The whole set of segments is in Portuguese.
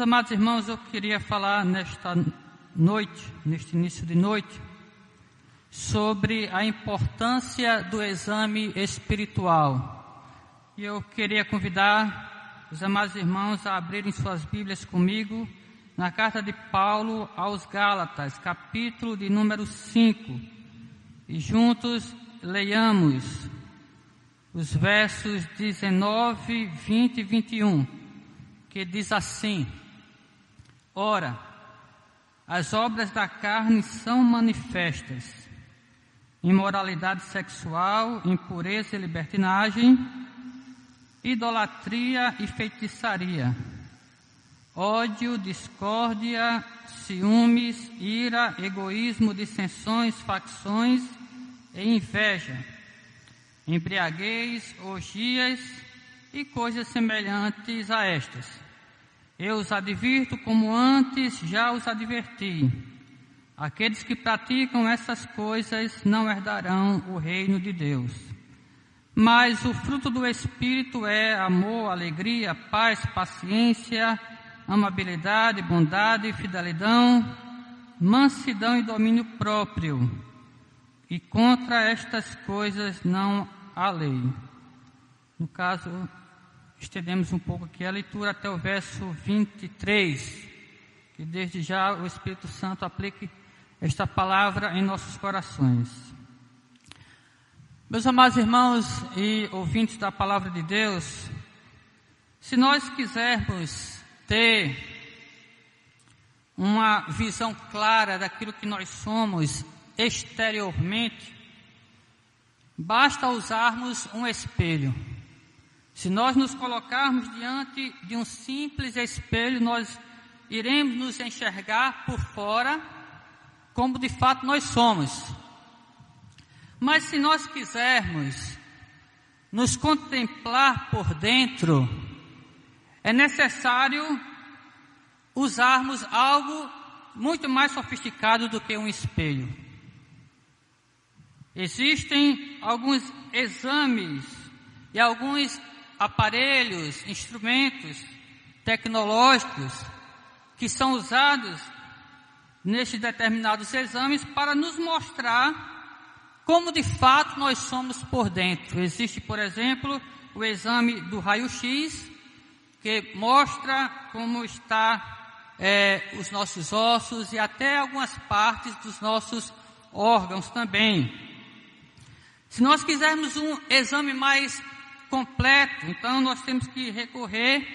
Amados irmãos, eu queria falar nesta noite, neste início de noite, sobre a importância do exame espiritual. E eu queria convidar os amados irmãos a abrirem suas Bíblias comigo na carta de Paulo aos Gálatas, capítulo de número 5. E juntos leiamos os versos 19, 20 e 21, que diz assim: Ora, as obras da carne são manifestas: imoralidade sexual, impureza e libertinagem, idolatria e feitiçaria, ódio, discórdia, ciúmes, ira, egoísmo, dissensões, facções e inveja embriaguez, orgias e coisas semelhantes a estas. Eu os advirto como antes já os adverti. Aqueles que praticam essas coisas não herdarão o reino de Deus. Mas o fruto do Espírito é amor, alegria, paz, paciência, amabilidade, bondade, fidelidade, mansidão e domínio próprio. E contra estas coisas não há lei. No caso, estendemos um pouco aqui a leitura até o verso 23, que desde já o Espírito Santo aplique esta palavra em nossos corações. Meus amados irmãos e ouvintes da palavra de Deus, se nós quisermos ter uma visão clara daquilo que nós somos exteriormente, basta usarmos um espelho. Se nós nos colocarmos diante de um simples espelho, nós iremos nos enxergar por fora como de fato nós somos. Mas se nós quisermos nos contemplar por dentro, é necessário usarmos algo muito mais sofisticado do que um espelho. Existem alguns exames e alguns aparelhos, instrumentos tecnológicos que são usados nestes determinados exames para nos mostrar como de fato nós somos por dentro. Existe, por exemplo, o exame do raio-x, que mostra como está é, os nossos ossos e até algumas partes dos nossos órgãos também. Se nós quisermos um exame mais completo, então nós temos que recorrer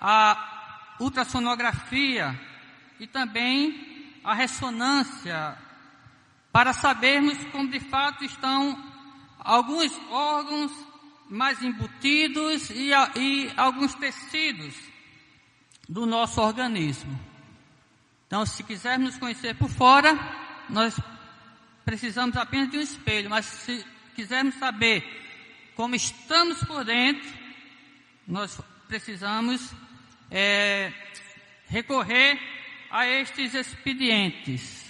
à ultrassonografia e também à ressonância para sabermos como de fato estão alguns órgãos mais embutidos e, e alguns tecidos do nosso organismo. Então, se quisermos conhecer por fora, nós precisamos apenas de um espelho, mas se quisermos saber como estamos por dentro, nós precisamos é, recorrer a estes expedientes.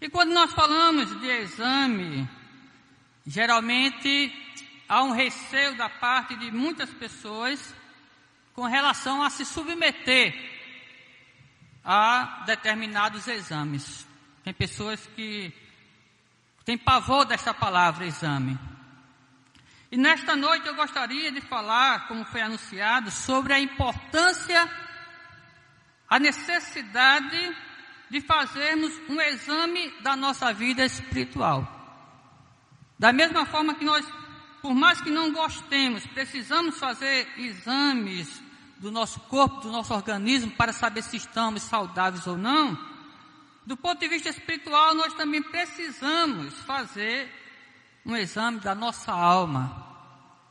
E quando nós falamos de exame, geralmente há um receio da parte de muitas pessoas com relação a se submeter a determinados exames. Tem pessoas que tem pavor desta palavra exame. E nesta noite eu gostaria de falar, como foi anunciado, sobre a importância, a necessidade de fazermos um exame da nossa vida espiritual. Da mesma forma que nós, por mais que não gostemos, precisamos fazer exames do nosso corpo, do nosso organismo, para saber se estamos saudáveis ou não, do ponto de vista espiritual, nós também precisamos fazer um exame da nossa alma,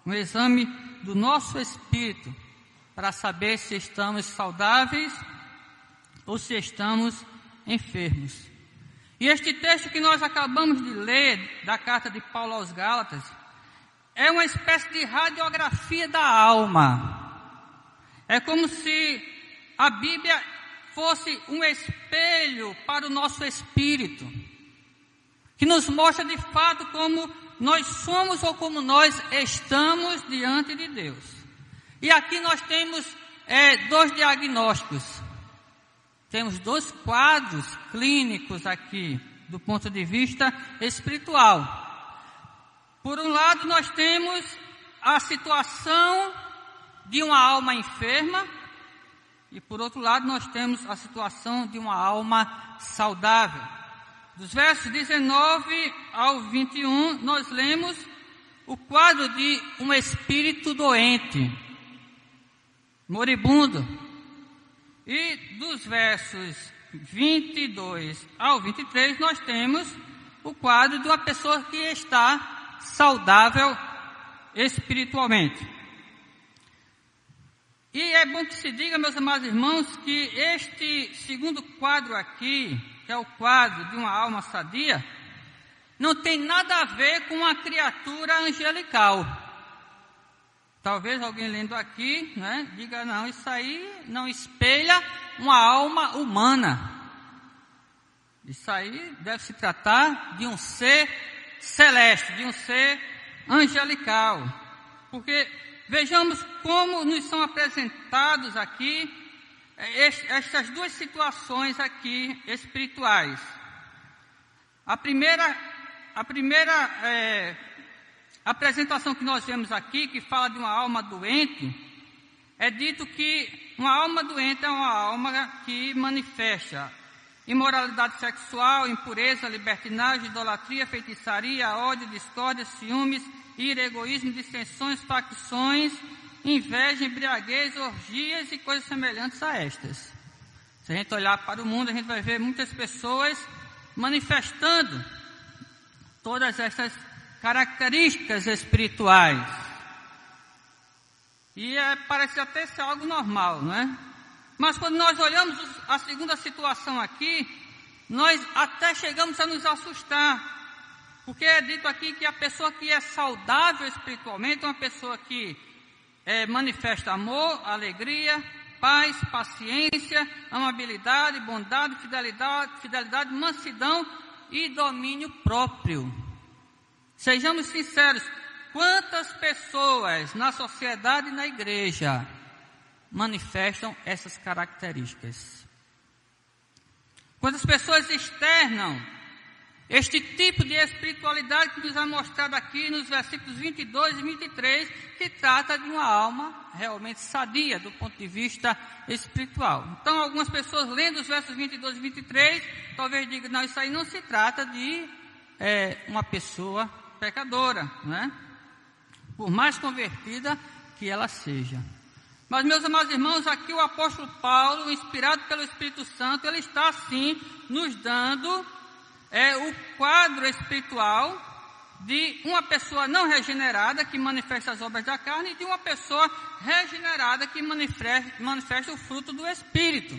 um exame do nosso espírito, para saber se estamos saudáveis ou se estamos enfermos. E este texto que nós acabamos de ler, da carta de Paulo aos Gálatas, é uma espécie de radiografia da alma. É como se a Bíblia fosse um espelho para o nosso espírito, que nos mostra de fato como nós somos ou como nós estamos diante de Deus. E aqui nós temos é, dois diagnósticos. Temos dois quadros clínicos aqui, do ponto de vista espiritual. Por um lado, nós temos a situação de uma alma enferma, e por outro lado, nós temos a situação de uma alma saudável. Dos versos 19 ao 21, nós lemos o quadro de um espírito doente, moribundo. E dos versos 22 ao 23, nós temos o quadro de uma pessoa que está saudável espiritualmente. E é bom que se diga, meus amados irmãos, que este segundo quadro aqui, que é o quadro de uma alma sadia, não tem nada a ver com uma criatura angelical. Talvez alguém lendo aqui, né, diga não, isso aí não espelha uma alma humana. Isso aí deve se tratar de um ser celeste, de um ser angelical. Porque vejamos como nos são apresentados aqui eh, estas duas situações aqui espirituais. A primeira a primeira é, apresentação que nós vemos aqui, que fala de uma alma doente, é dito que uma alma doente é uma alma que manifesta imoralidade sexual, impureza, libertinagem, idolatria, feitiçaria, ódio, discórdia, ciúmes, ira, egoísmo, distensões, facções, inveja, embriaguez, orgias e coisas semelhantes a estas. Se a gente olhar para o mundo, a gente vai ver muitas pessoas manifestando todas essas características espirituais. E é, parece até ser algo normal, não é? Mas quando nós olhamos a segunda situação aqui, nós até chegamos a nos assustar. Porque é dito aqui que a pessoa que é saudável espiritualmente é uma pessoa que é, manifesta amor, alegria, paz, paciência, amabilidade, bondade, fidelidade, fidelidade, mansidão e domínio próprio. Sejamos sinceros, quantas pessoas na sociedade e na igreja manifestam essas características? Quantas pessoas externam este tipo de espiritualidade que nos é mostrado aqui nos versículos 22 e 23, que trata de uma alma realmente sadia do ponto de vista espiritual. Então, algumas pessoas lendo os versos 22 e 23, talvez digam, não, isso aí não se trata de é, uma pessoa pecadora, né? Por mais convertida que ela seja. Mas, meus amados irmãos, aqui o apóstolo Paulo, inspirado pelo Espírito Santo, ele está, sim, nos dando é o quadro espiritual de uma pessoa não regenerada que manifesta as obras da carne e de uma pessoa regenerada que manifesta, o fruto do Espírito.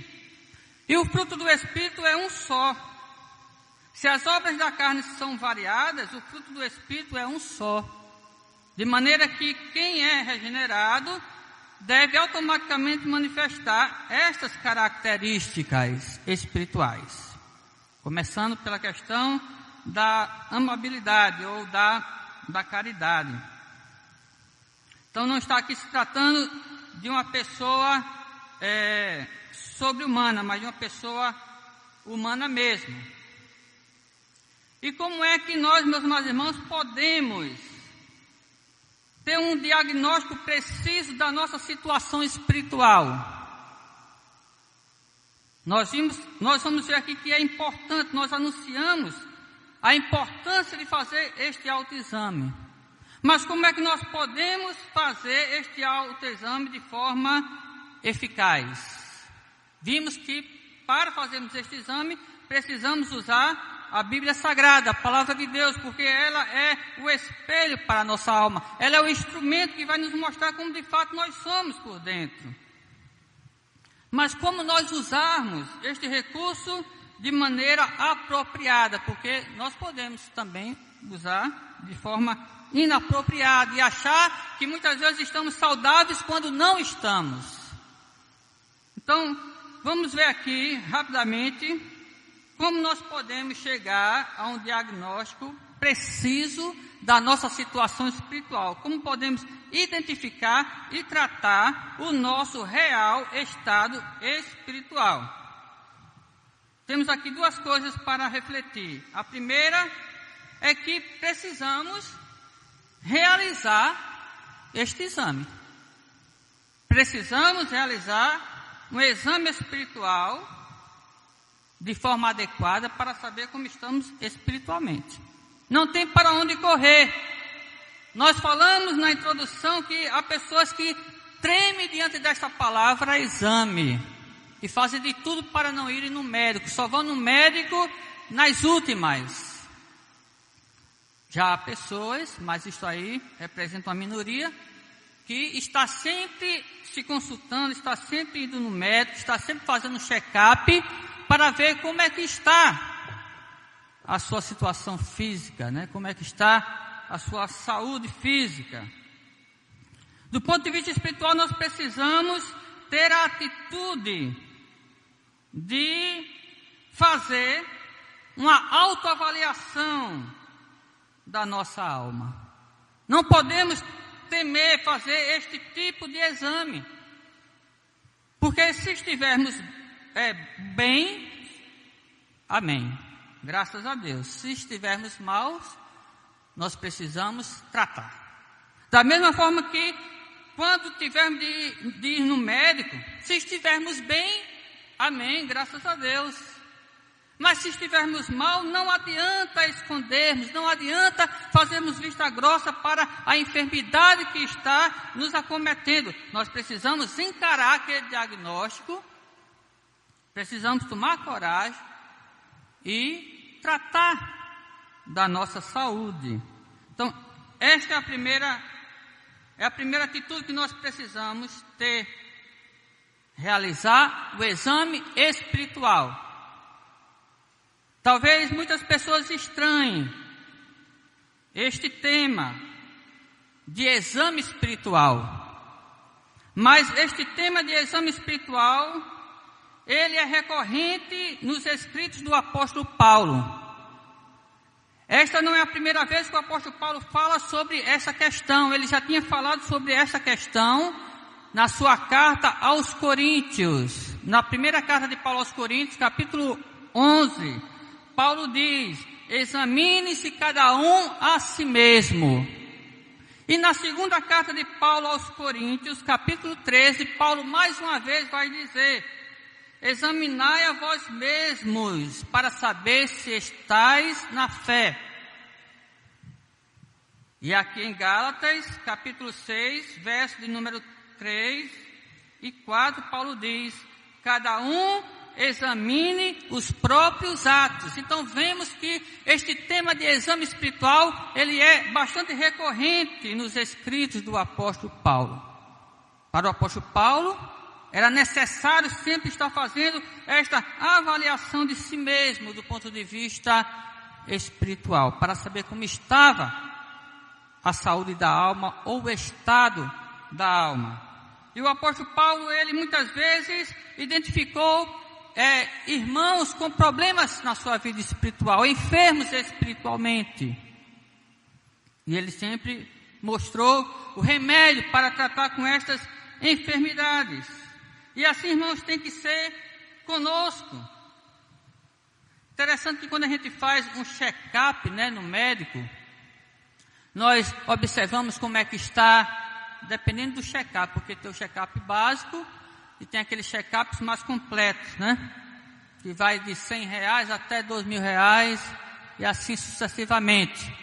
E o fruto do Espírito é um só. Se as obras da carne são variadas, o fruto do Espírito é um só. De maneira que quem é regenerado deve automaticamente manifestar estas características espirituais. Começando pela questão da amabilidade ou da, da caridade. Então não está aqui se tratando de uma pessoa é, sobre-humana, mas de uma pessoa humana mesmo. E como é que nós, meus irmãos, podemos ter um diagnóstico preciso da nossa situação espiritual? Nós, vimos, nós vamos ver aqui que é importante, nós anunciamos a importância de fazer este autoexame. Mas como é que nós podemos fazer este autoexame de forma eficaz? Vimos que para fazermos este exame precisamos usar a Bíblia Sagrada, a palavra de Deus, porque ela é o espelho para a nossa alma. Ela é o instrumento que vai nos mostrar como de fato nós somos por dentro. Mas como nós usarmos este recurso de maneira apropriada, porque nós podemos também usar de forma inapropriada e achar que muitas vezes estamos saudáveis quando não estamos. Então, vamos ver aqui rapidamente como nós podemos chegar a um diagnóstico preciso da nossa situação espiritual, como podemos identificar e tratar o nosso real estado espiritual. temos aqui duas coisas para refletir. A primeira é que precisamos realizar este exame. Precisamos realizar um exame espiritual de forma adequada para saber como estamos espiritualmente. Não tem para onde correr. Nós falamos na introdução que há pessoas que tremem diante desta palavra exame e fazem de tudo para não irem no médico, só vão no médico nas últimas. Já há pessoas, mas isso aí representa uma minoria, que está sempre se consultando, está sempre indo no médico, está sempre fazendo check-up para ver como é que está a sua situação física, né? Como é que está a sua saúde física. Do ponto de vista espiritual, nós precisamos ter a atitude de fazer uma autoavaliação da nossa alma. Não podemos temer fazer este tipo de exame. Porque se estivermos é, bem, amém. Graças a Deus. Se estivermos maus, nós precisamos tratar. Da mesma forma que quando tivermos de, de ir no médico, se estivermos bem, amém, graças a Deus. Mas se estivermos mal, não adianta escondermos, não adianta fazermos vista grossa para a enfermidade que está nos acometendo. Nós precisamos encarar aquele diagnóstico, precisamos tomar coragem e tratar da nossa saúde. Então, esta é a primeira é a primeira atitude que nós precisamos ter realizar o exame espiritual. Talvez muitas pessoas estranhem este tema de exame espiritual. Mas este tema de exame espiritual, ele é recorrente nos escritos do apóstolo Paulo. Esta não é a primeira vez que o apóstolo Paulo fala sobre essa questão. Ele já tinha falado sobre essa questão na sua carta aos Coríntios. Na primeira carta de Paulo aos Coríntios, capítulo 11, Paulo diz: examine-se cada um a si mesmo. E na segunda carta de Paulo aos Coríntios, capítulo 13, Paulo mais uma vez vai dizer: examinai a vós mesmos para saber se estáis na fé. E aqui em Gálatas, capítulo 6, verso de número 3 e 4, Paulo diz: cada um examine os próprios atos. Então vemos que este tema de exame espiritual, ele é bastante recorrente nos escritos do apóstolo Paulo. Para o apóstolo Paulo, era necessário sempre estar fazendo esta avaliação de si mesmo do ponto de vista espiritual, para saber como estava a saúde da alma ou o estado da alma. E o apóstolo Paulo, ele muitas vezes identificou é, irmãos com problemas na sua vida espiritual, enfermos espiritualmente. E ele sempre mostrou o remédio para tratar com estas enfermidades. E assim, irmãos, tem que ser conosco. Interessante que quando a gente faz um check-up né, no médico, nós observamos como é que está, dependendo do check-up, porque tem o check-up básico e tem aqueles check-ups mais completos, né? Que vai de 100 reais até 2 mil reais e assim sucessivamente.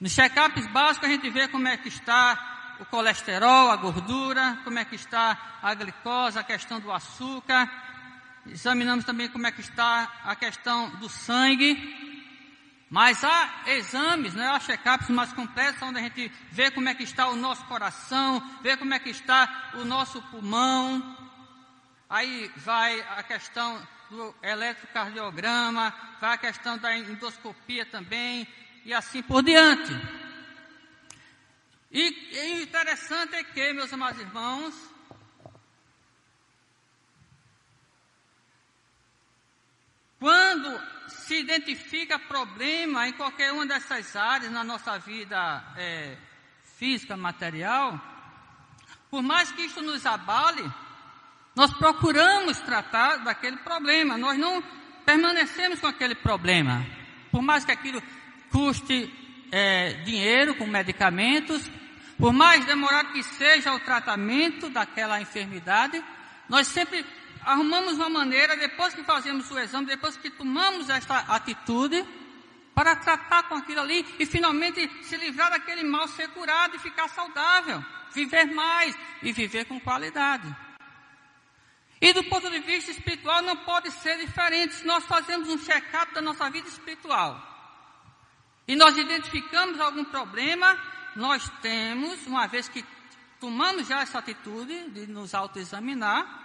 Nos check-ups básicos a gente vê como é que está o colesterol, a gordura, como é que está a glicose, a questão do açúcar. Examinamos também como é que está a questão do sangue. Mas há exames, né, há check-ups mais completos, onde a gente vê como é que está o nosso coração, vê como é que está o nosso pulmão, Aí vai a questão do eletrocardiograma, vai a questão da endoscopia também, e assim por diante. E, e interessante é que, meus amados irmãos, quando se identifica problema em qualquer uma dessas áreas na nossa vida é, física, material, por mais que isso nos abale, nós procuramos tratar daquele problema, nós não permanecemos com aquele problema. Por mais que aquilo custe é, dinheiro com medicamentos, por mais demorado que seja o tratamento daquela enfermidade, nós sempre arrumamos uma maneira, depois que fazemos o exame, depois que tomamos esta atitude, para tratar com aquilo ali e finalmente se livrar daquele mal, ser curado e ficar saudável, viver mais e viver com qualidade. E do ponto de vista espiritual não pode ser diferente. Se nós fazemos um check-up da nossa vida espiritual e nós identificamos algum problema, nós temos, uma vez que tomamos já essa atitude de nos autoexaminar,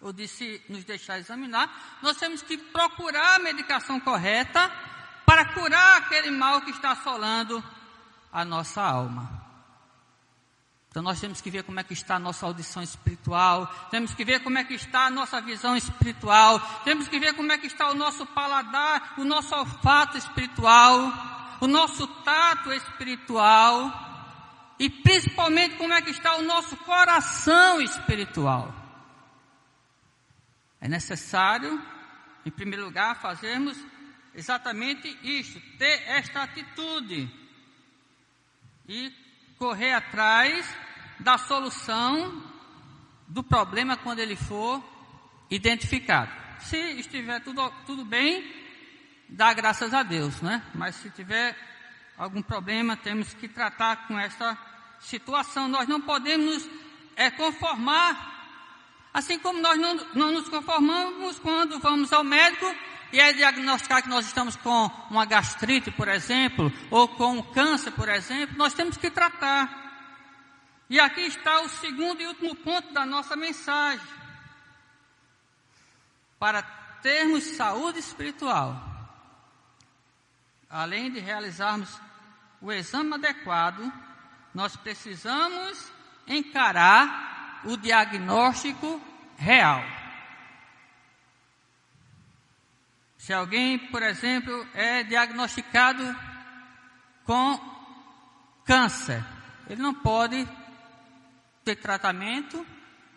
ou de se nos deixar examinar, nós temos que procurar a medicação correta para curar aquele mal que está assolando a nossa alma. Então nós temos que ver como é que está a nossa audição espiritual, temos que ver como é que está a nossa visão espiritual, temos que ver como é que está o nosso paladar, o nosso olfato espiritual, o nosso tato espiritual e principalmente como é que está o nosso coração espiritual. É necessário, em primeiro lugar, fazermos exatamente isto, ter esta atitude e correr atrás da solução do problema quando ele for identificado. Se estiver tudo, tudo bem, dá graças a Deus, né? Mas se tiver algum problema, temos que tratar com esta situação. Nós não podemos é, conformar Assim como nós não, não nos conformamos quando vamos ao médico e é diagnosticar que nós estamos com uma gastrite, por exemplo, ou com um câncer, por exemplo, nós temos que tratar. E aqui está o segundo e último ponto da nossa mensagem. Para termos saúde espiritual, além de realizarmos o exame adequado, nós precisamos encarar o diagnóstico real. Se alguém, por exemplo, é diagnosticado com câncer, ele não pode ter tratamento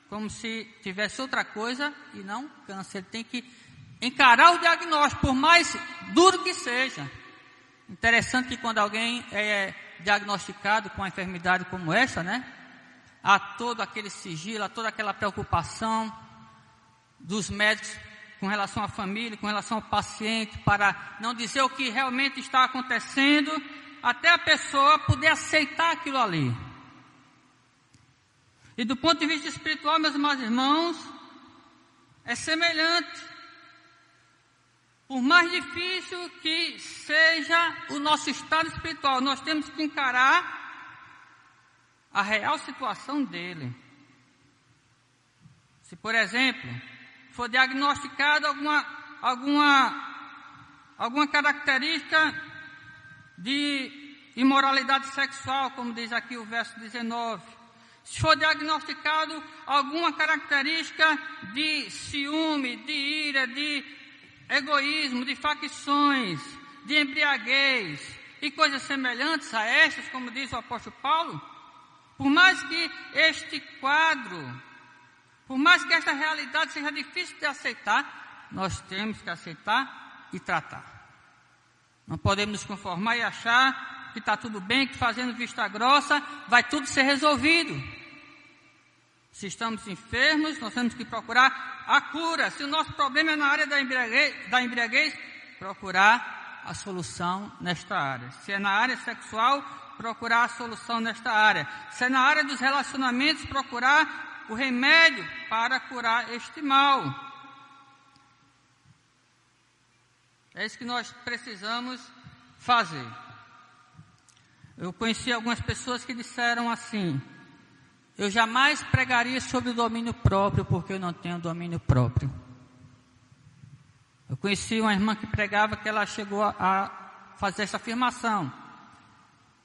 como se tivesse outra coisa e não câncer. Ele tem que encarar o diagnóstico, por mais duro que seja. Interessante que quando alguém é diagnosticado com uma enfermidade como essa, né? a todo aquele sigilo, a toda aquela preocupação dos médicos com relação à família, com relação ao paciente, para não dizer o que realmente está acontecendo, até a pessoa poder aceitar aquilo ali. E do ponto de vista espiritual, meus irmãos, é semelhante. Por mais difícil que seja o nosso estado espiritual, nós temos que encarar a real situação dele. Se, por exemplo, for diagnosticado alguma, alguma, alguma característica de imoralidade sexual, como diz aqui o verso 19, se for diagnosticado alguma característica de ciúme, de ira, de egoísmo, de facções, de embriaguez e coisas semelhantes a estas, como diz o apóstolo Paulo, por mais que este quadro, por mais que esta realidade seja difícil de aceitar, nós temos que aceitar e tratar. Não podemos nos conformar e achar que está tudo bem, que fazendo vista grossa vai tudo ser resolvido. Se estamos enfermos, nós temos que procurar a cura. Se o nosso problema é na área da embriaguez, da embriaguez procurar a solução nesta área. Se é na área sexual, procurar a solução nesta área. Se é na área dos relacionamentos, procurar o remédio para curar este mal. É isso que nós precisamos fazer. Eu conheci algumas pessoas que disseram assim: Eu jamais pregaria sobre o domínio próprio porque eu não tenho domínio próprio. Eu conheci uma irmã que pregava que ela chegou a fazer essa afirmação.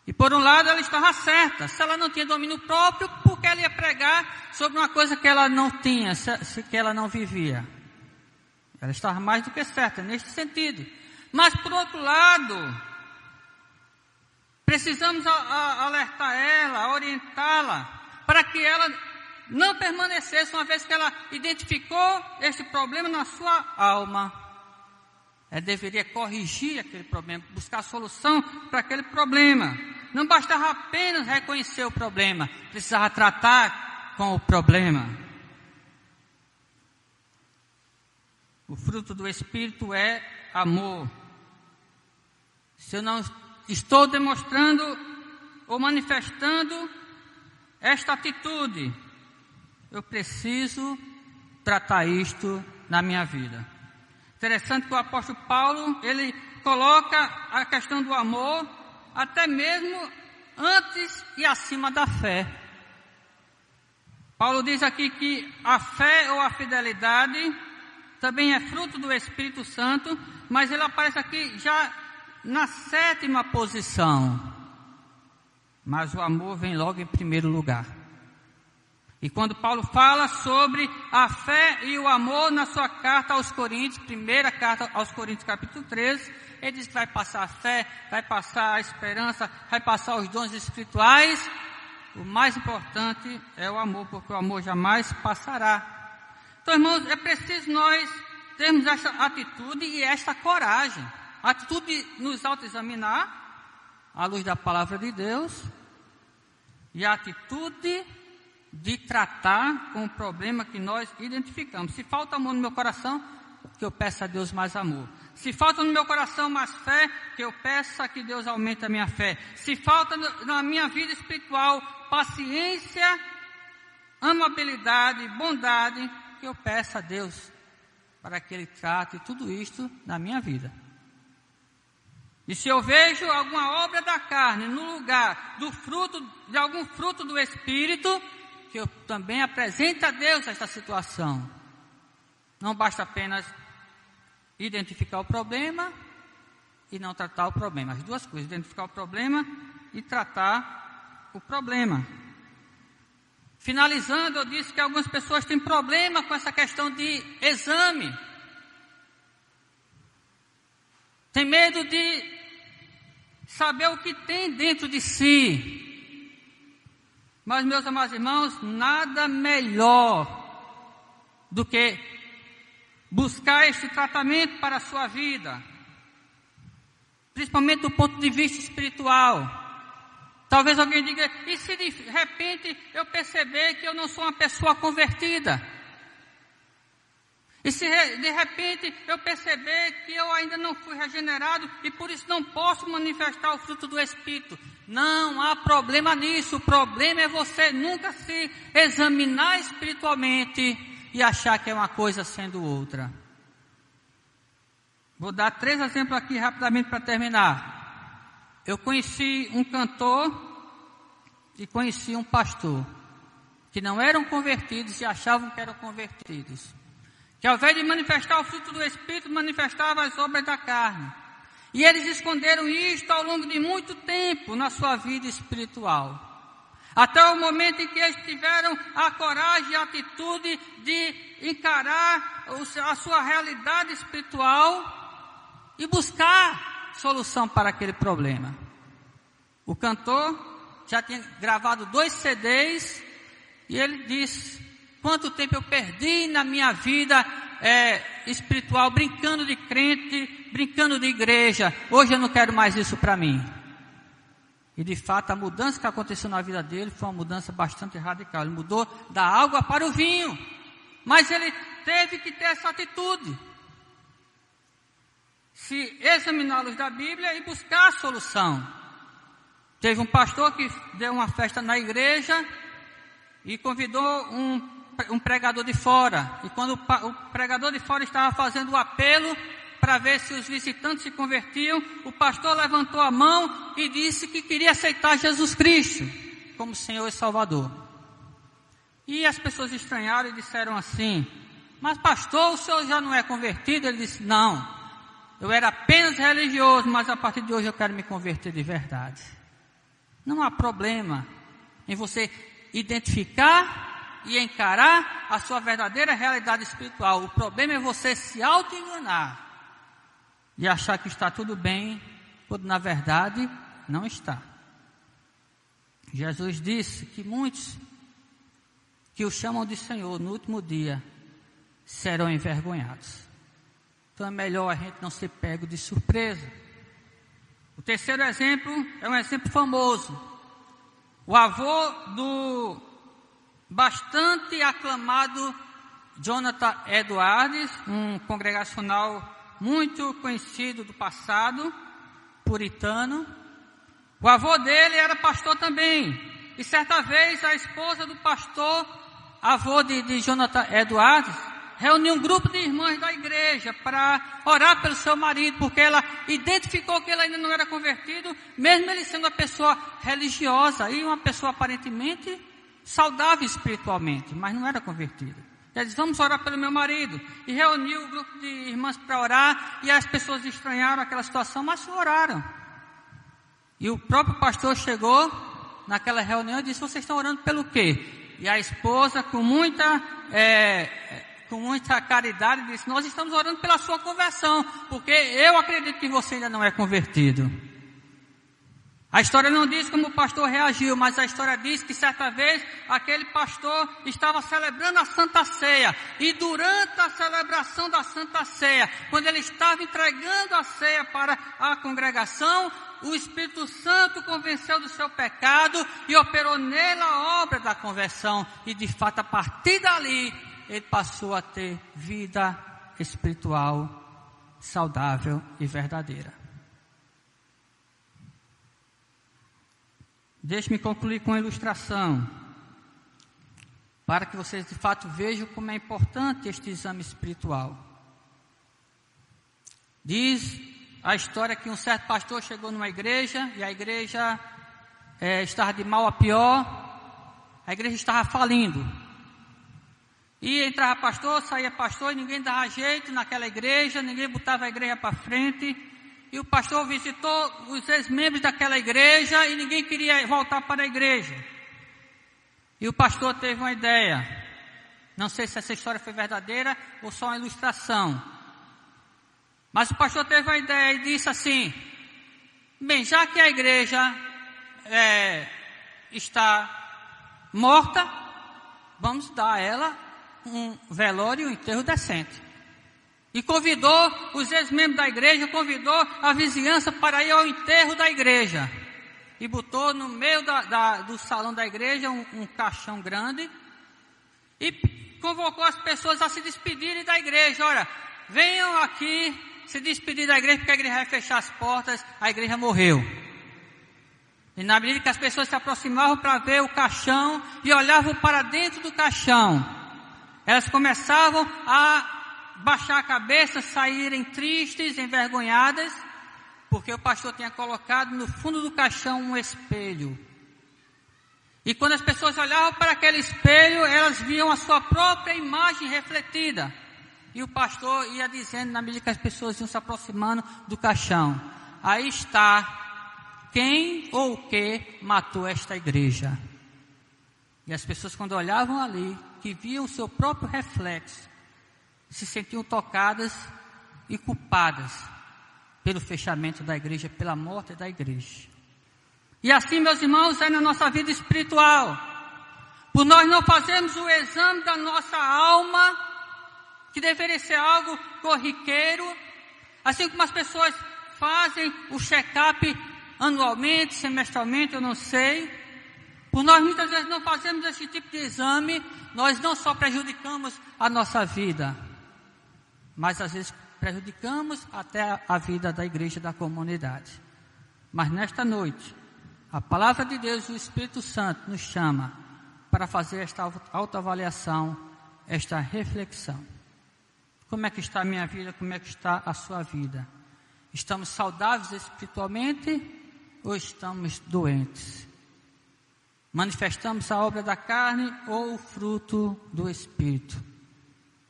E por um lado ela estava certa. Se ela não tinha domínio próprio, por que ela ia pregar sobre uma coisa que ela não tinha, se, que ela não vivia? Ela estava mais do que certa neste sentido. Mas por outro lado, precisamos alertar ela, orientá-la, para que ela não permanecesse, uma vez que ela identificou este problema na sua alma. Ela deveria corrigir aquele problema, buscar solução para aquele problema. Não bastava apenas reconhecer o problema, precisava tratar com o problema. O fruto do Espírito é amor. Se eu não estou demonstrando ou manifestando esta atitude, eu preciso tratar isto na minha vida. Interessante que o apóstolo Paulo, ele coloca a questão do amor até mesmo antes e acima da fé. Paulo diz aqui que a fé ou a fidelidade também é fruto do Espírito Santo, mas ele aparece aqui já na sétima posição. Mas o amor vem logo em primeiro lugar. E quando Paulo fala sobre a fé e o amor na sua carta aos Coríntios, primeira carta aos Coríntios, capítulo 13, ele diz que vai passar a fé, vai passar a esperança, vai passar os dons espirituais. O mais importante é o amor, porque o amor jamais passará. Então, irmãos, é preciso nós termos essa atitude e esta coragem. A atitude de nos autoexaminar à luz da palavra de Deus e a atitude de tratar com o problema que nós identificamos. Se falta amor no meu coração, que eu peça a Deus mais amor. Se falta no meu coração mais fé, que eu peça que Deus aumente a minha fé. Se falta na minha vida espiritual paciência, amabilidade, bondade, que eu peça a Deus para que Ele trate tudo isto na minha vida. E se eu vejo alguma obra da carne no lugar do fruto, de algum fruto do Espírito, que eu também apresente a Deus esta situação. Não basta apenas identificar o problema e não tratar o problema. As duas coisas, identificar o problema e tratar o problema. Finalizando, eu disse que algumas pessoas têm problema com essa questão de exame. Tem medo de saber o que tem dentro de si. Mas, meus amados irmãos, nada melhor do que buscar este tratamento para a sua vida, principalmente do ponto de vista espiritual. Talvez alguém diga, e se de repente eu perceber que eu não sou uma pessoa convertida? E se de repente eu perceber que eu ainda não fui regenerado e por isso não posso manifestar o fruto do Espírito? Não há problema nisso. O problema é você nunca se examinar espiritualmente e achar que é uma coisa sendo outra. Vou dar três exemplos aqui rapidamente para terminar. Eu conheci um cantor e conheci um pastor que não eram convertidos e achavam que eram convertidos. Que ao invés de manifestar o fruto do Espírito, manifestavam as obras da carne. E eles esconderam isto ao longo de muito tempo na sua vida espiritual. Até o momento em que eles tiveram a coragem e a atitude de encarar a sua realidade espiritual e buscar solução para aquele problema. O cantor já tinha gravado dois CDs e ele disse: Quanto tempo eu perdi na minha vida é, espiritual, brincando de crente, brincando de igreja. Hoje eu não quero mais isso para mim. E de fato a mudança que aconteceu na vida dele foi uma mudança bastante radical. Ele mudou da água para o vinho. Mas ele teve que ter essa atitude se luz da Bíblia e buscar a solução. Teve um pastor que deu uma festa na igreja e convidou um, um pregador de fora. E quando o, pregador de fora estava fazendo o apelo para ver se os visitantes se convertiam, o pastor levantou a mão e disse que queria aceitar Jesus Cristo como Senhor e Salvador. E as pessoas estranharam e disseram assim: Mas pastor, o senhor já não é convertido? Ele disse: Não. Eu era apenas religioso, mas a partir de hoje eu quero me converter de verdade. Não há problema em você identificar e encarar a sua verdadeira realidade espiritual. O problema é você se auto-enganar e achar que está tudo bem, quando na verdade não está. Jesus disse que muitos que o chamam de Senhor no último dia serão envergonhados. Então é melhor a gente não ser pego de surpresa. O terceiro exemplo é um exemplo famoso. O avô do bastante aclamado Jonathan Edwards, um congregacional muito conhecido do passado, puritano. O avô dele era pastor também. E certa vez a esposa do pastor, avô de, de Jonathan Edwards, reuniu um grupo de irmãs da igreja para orar pelo seu marido, porque ela identificou que ele ainda não era convertido, mesmo ele sendo uma pessoa religiosa e uma pessoa aparentemente saudável espiritualmente, mas não era convertido. Ela disse, vamos orar pelo meu marido. E reuniu o grupo de irmãs para orar, e as pessoas estranharam aquela situação, mas oraram. E o próprio pastor chegou naquela reunião e disse, vocês estão orando pelo quê? E a esposa, com muita é, com muita caridade, disse: Nós estamos orando pela sua conversão, porque eu acredito que você ainda não é convertido. A história não diz como o pastor reagiu, mas a história diz que certa vez aquele pastor estava celebrando a Santa Ceia. E durante a celebração da Santa Ceia, quando ele estava entregando a ceia para a congregação, o Espírito Santo convenceu do seu pecado e operou nele a obra da conversão. E de fato, a partir dali, ele passou a ter vida espiritual saudável e verdadeira. Deixe-me concluir com uma ilustração, para que vocês de fato vejam como é importante este exame espiritual. Diz a história que um certo pastor chegou numa igreja e a igreja é, estava de mal a pior, a igreja estava falindo. E entrava pastor, saía pastor, e ninguém dava jeito naquela igreja, ninguém botava a igreja para frente. E o pastor visitou os ex-membros daquela igreja e ninguém queria voltar para a igreja. E o pastor teve uma ideia. Não sei se essa história foi verdadeira ou só uma ilustração. Mas o pastor teve uma ideia e disse assim: Bem, já que a igreja é, está morta, vamos dar a ela um velório e um enterro decente. E convidou os ex-membros da igreja, convidou a vizinhança para ir ao enterro da igreja. E botou no meio da, da, do salão da igreja um, um caixão grande. E convocou as pessoas a se despedirem da igreja. Olha, venham aqui se despedir da igreja, porque a igreja vai fechar as portas, a igreja morreu. E na medida que as pessoas se aproximavam para ver o caixão e olhavam para dentro do caixão, elas começavam a baixar a cabeça, saírem tristes, envergonhadas, porque o pastor tinha colocado no fundo do caixão um espelho. E quando as pessoas olhavam para aquele espelho, elas viam a sua própria imagem refletida. E o pastor ia dizendo, na medida que as pessoas iam se aproximando do caixão: Aí está quem ou o que matou esta igreja. E as pessoas, quando olhavam ali, que viam o seu próprio reflexo, se sentiam tocadas e culpadas pelo fechamento da igreja, pela morte da igreja. E assim, meus irmãos, é na nossa vida espiritual. Por nós não fazermos o exame da nossa alma, que deveria ser algo corriqueiro, assim como as pessoas fazem o check-up anualmente, semestralmente, eu não sei. Por nós muitas vezes não fazemos esse tipo de exame, nós não só prejudicamos a nossa vida, mas às vezes prejudicamos até a vida da igreja, da comunidade. Mas nesta noite, a palavra de Deus e o Espírito Santo nos chama para fazer esta autoavaliação, esta reflexão. Como é que está a minha vida? Como é que está a sua vida? Estamos saudáveis espiritualmente ou estamos doentes? manifestamos a obra da carne ou o fruto do Espírito.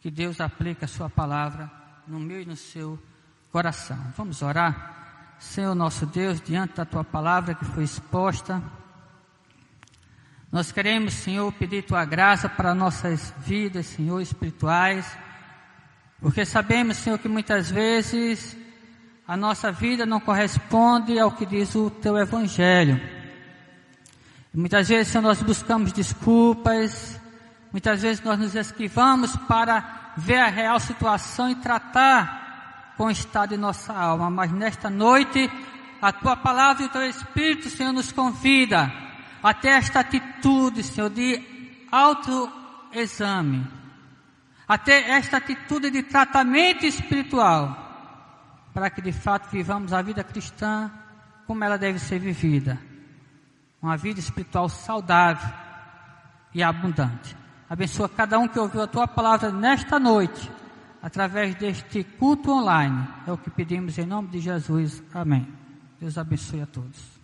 Que Deus aplique a Sua palavra no meu e no seu coração. Vamos orar? Senhor nosso Deus, diante da Tua palavra que foi exposta, nós queremos, Senhor, pedir Tua graça para nossas vidas, Senhor, espirituais, porque sabemos, Senhor, que muitas vezes a nossa vida não corresponde ao que diz o Teu Evangelho. Muitas vezes, Senhor, nós buscamos desculpas, muitas vezes nós nos esquivamos para ver a real situação e tratar com o estado de nossa alma, mas nesta noite a tua palavra e o teu Espírito, Senhor, nos convida até esta atitude, Senhor, de autoexame, até esta atitude de tratamento espiritual, para que de fato vivamos a vida cristã como ela deve ser vivida. Uma vida espiritual saudável e abundante. Abençoa cada um que ouviu a tua palavra nesta noite, através deste culto online. É o que pedimos em nome de Jesus. Amém. Deus abençoe a todos.